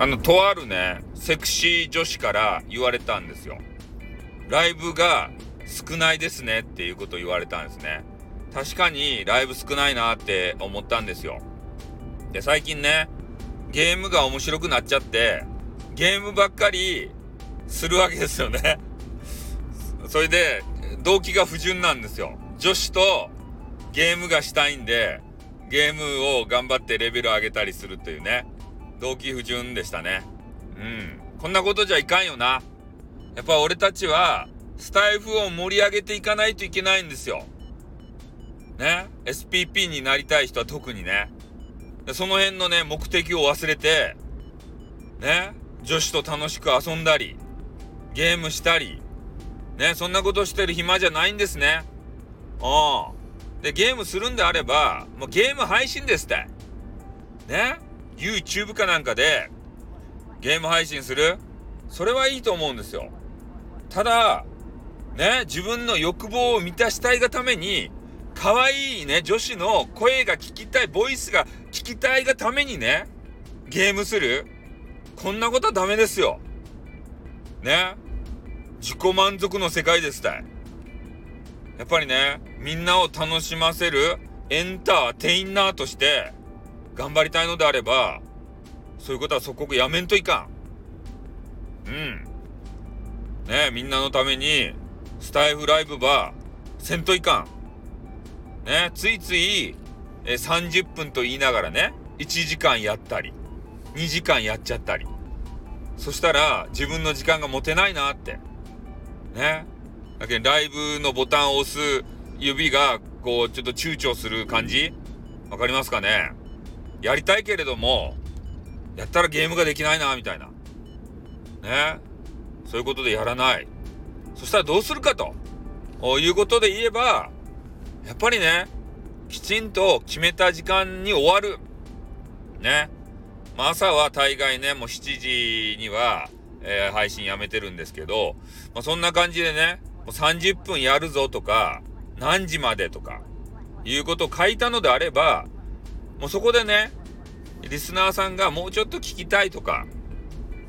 あの、とあるね、セクシー女子から言われたんですよ。ライブが少ないですねっていうことを言われたんですね。確かにライブ少ないなって思ったんですよ。で、最近ね、ゲームが面白くなっちゃって、ゲームばっかりするわけですよね。それで、動機が不純なんですよ。女子とゲームがしたいんで、ゲームを頑張ってレベル上げたりするというね。動機不純でしたね。うん。こんなことじゃいかんよな。やっぱ俺たちは、スタイフを盛り上げていかないといけないんですよ。ね。SPP になりたい人は特にね。その辺のね、目的を忘れて、ね。女子と楽しく遊んだり、ゲームしたり、ね。そんなことしてる暇じゃないんですね。うん。で、ゲームするんであれば、もうゲーム配信ですって。ね。YouTube かなんかでゲーム配信するそれはいいと思うんですよ。ただ、ね、自分の欲望を満たしたいがために、可愛いね、女子の声が聞きたい、ボイスが聞きたいがためにね、ゲームするこんなことはダメですよ。ね。自己満足の世界ですたい。やっぱりね、みんなを楽しませるエンターテイナーとして、頑張りたいのであれば、そういうことは即刻やめんといかん。うん。ねみんなのために、スタイフライブば、せんといかん。ねついつい、え30分と言いながらね、1時間やったり、2時間やっちゃったり。そしたら、自分の時間が持てないなって。ね。だけど、ライブのボタンを押す指が、こう、ちょっと躊躇する感じ？わかりますかね？やりたいけれども、やったらゲームができないな、みたいな。ね。そういうことでやらない。そしたらどうするかということで言えば、やっぱりね、きちんと決めた時間に終わる。ね。まあ、朝は大概ね、もう7時には、えー、配信やめてるんですけど、まあ、そんな感じでね、もう30分やるぞとか、何時までとか、いうことを書いたのであれば、もうそこでね、リスナーさんがもうちょっと聞きたいとか、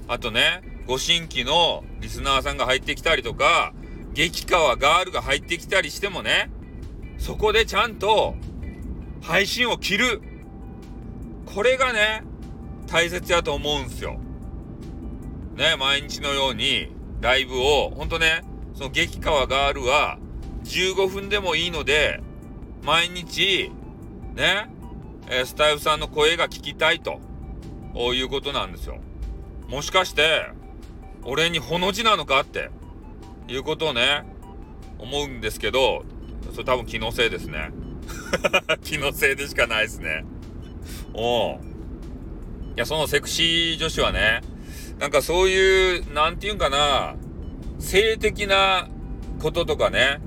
あとね、ご新規のリスナーさんが入ってきたりとか、激川ガールが入ってきたりしてもね、そこでちゃんと配信を切る。これがね、大切やと思うんすよ。ね、毎日のようにライブを、ほんとね、その激川ガールは15分でもいいので、毎日、ね、え、スタイフさんの声が聞きたいということなんですよ。もしかして、俺にほの字なのかっていうことをね、思うんですけど、それ多分気のせいですね。気のせいでしかないですね。おいや、そのセクシー女子はね、なんかそういう、なんて言うんかな、性的なこととかね、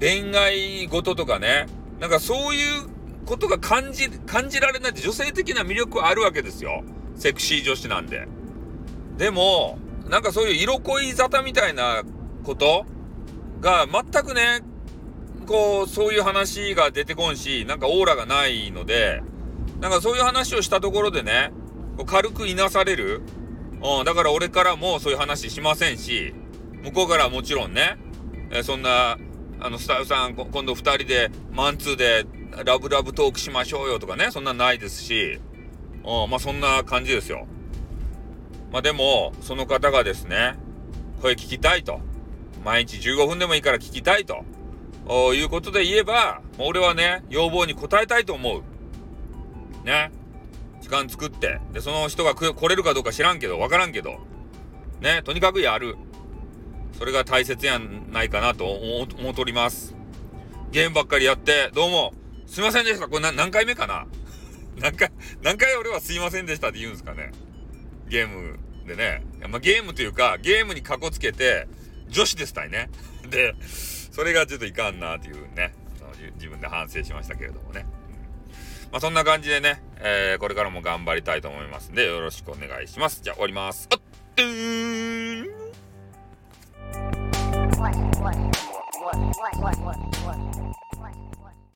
恋愛事とかね、なんかそういうことが感じ、感じられないって女性的な魅力あるわけですよ。セクシー女子なんで。でも、なんかそういう色恋沙汰みたいなことが全くね、こう、そういう話が出てこんし、なんかオーラがないので、なんかそういう話をしたところでね、軽くいなされる。うん、だから俺からもそういう話しませんし、向こうからはもちろんね、えそんな、あの、スタイフさん、今度二人で、マンツーでラブラブトークしましょうよとかね、そんなないですし、うん、まあそんな感じですよ。まあでも、その方がですね、声聞きたいと。毎日15分でもいいから聞きたいと。いうことで言えば、俺はね、要望に応えたいと思う。ね。時間作って。で、その人が来れるかどうか知らんけど、わからんけど。ね、とにかくやる。それが大切やないかなと思っております。ゲームばっかりやって、どうも、すいませんでした。これ何回目かな？何回、何回俺はすいませんでしたって言うんですかね？ゲームでね。まあ、ゲームというか、ゲームにかこつけて、女子ですたいね。で、それがちょっといかんなっていうね、その自分で反省しましたけれどもね。まあ、そんな感じでね、えー、これからも頑張りたいと思いますんで、よろしくお願いします。じゃあ終わります。あっとーん what, what, what, what, what, what, what, what.